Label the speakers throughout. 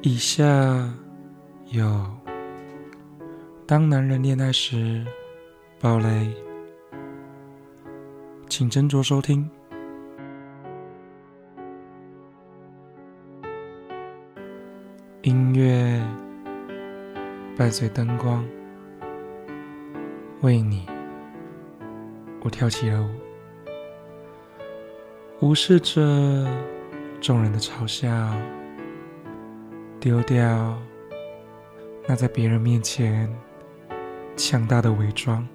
Speaker 1: 以下有当男人恋爱时暴雷，请斟酌收听。音乐伴随灯光，为你，我跳起了舞，无视着众人的嘲笑。丢掉那在别人面前强大的伪装，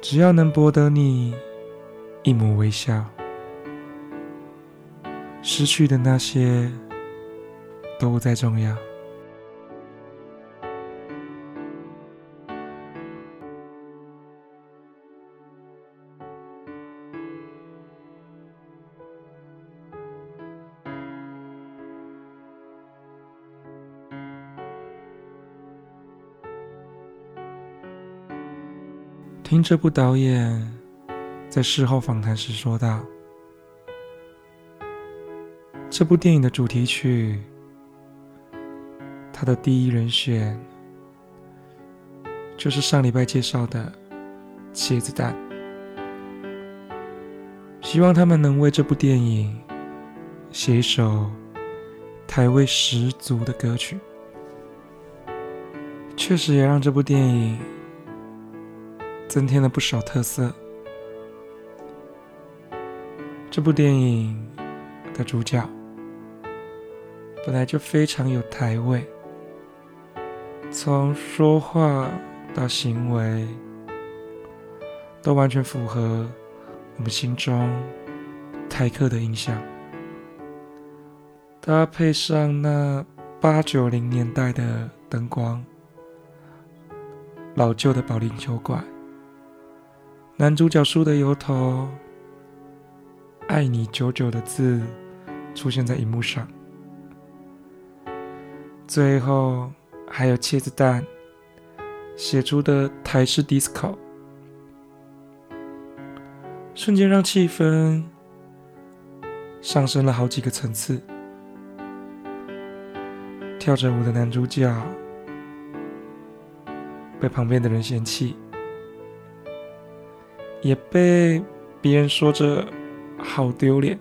Speaker 1: 只要能博得你一抹微笑，失去的那些都不再重要。听这部导演在事后访谈时说道：“这部电影的主题曲，他的第一人选就是上礼拜介绍的茄子蛋。希望他们能为这部电影写一首台味十足的歌曲。确实也让这部电影。”增添了不少特色。这部电影的主角本来就非常有台味，从说话到行为都完全符合我们心中台客的印象。搭配上那八九零年代的灯光，老旧的保龄球馆。男主角梳的由头“爱你久久”的字出现在荧幕上，最后还有茄子蛋写出的台式 disco，瞬间让气氛上升了好几个层次。跳着舞的男主角被旁边的人嫌弃。也被别人说着好丢脸，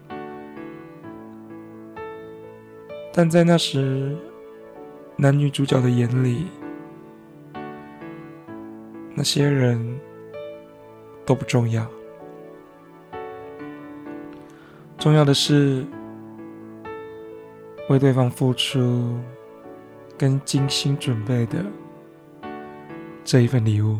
Speaker 1: 但在那时，男女主角的眼里，那些人都不重要，重要的是为对方付出跟精心准备的这一份礼物。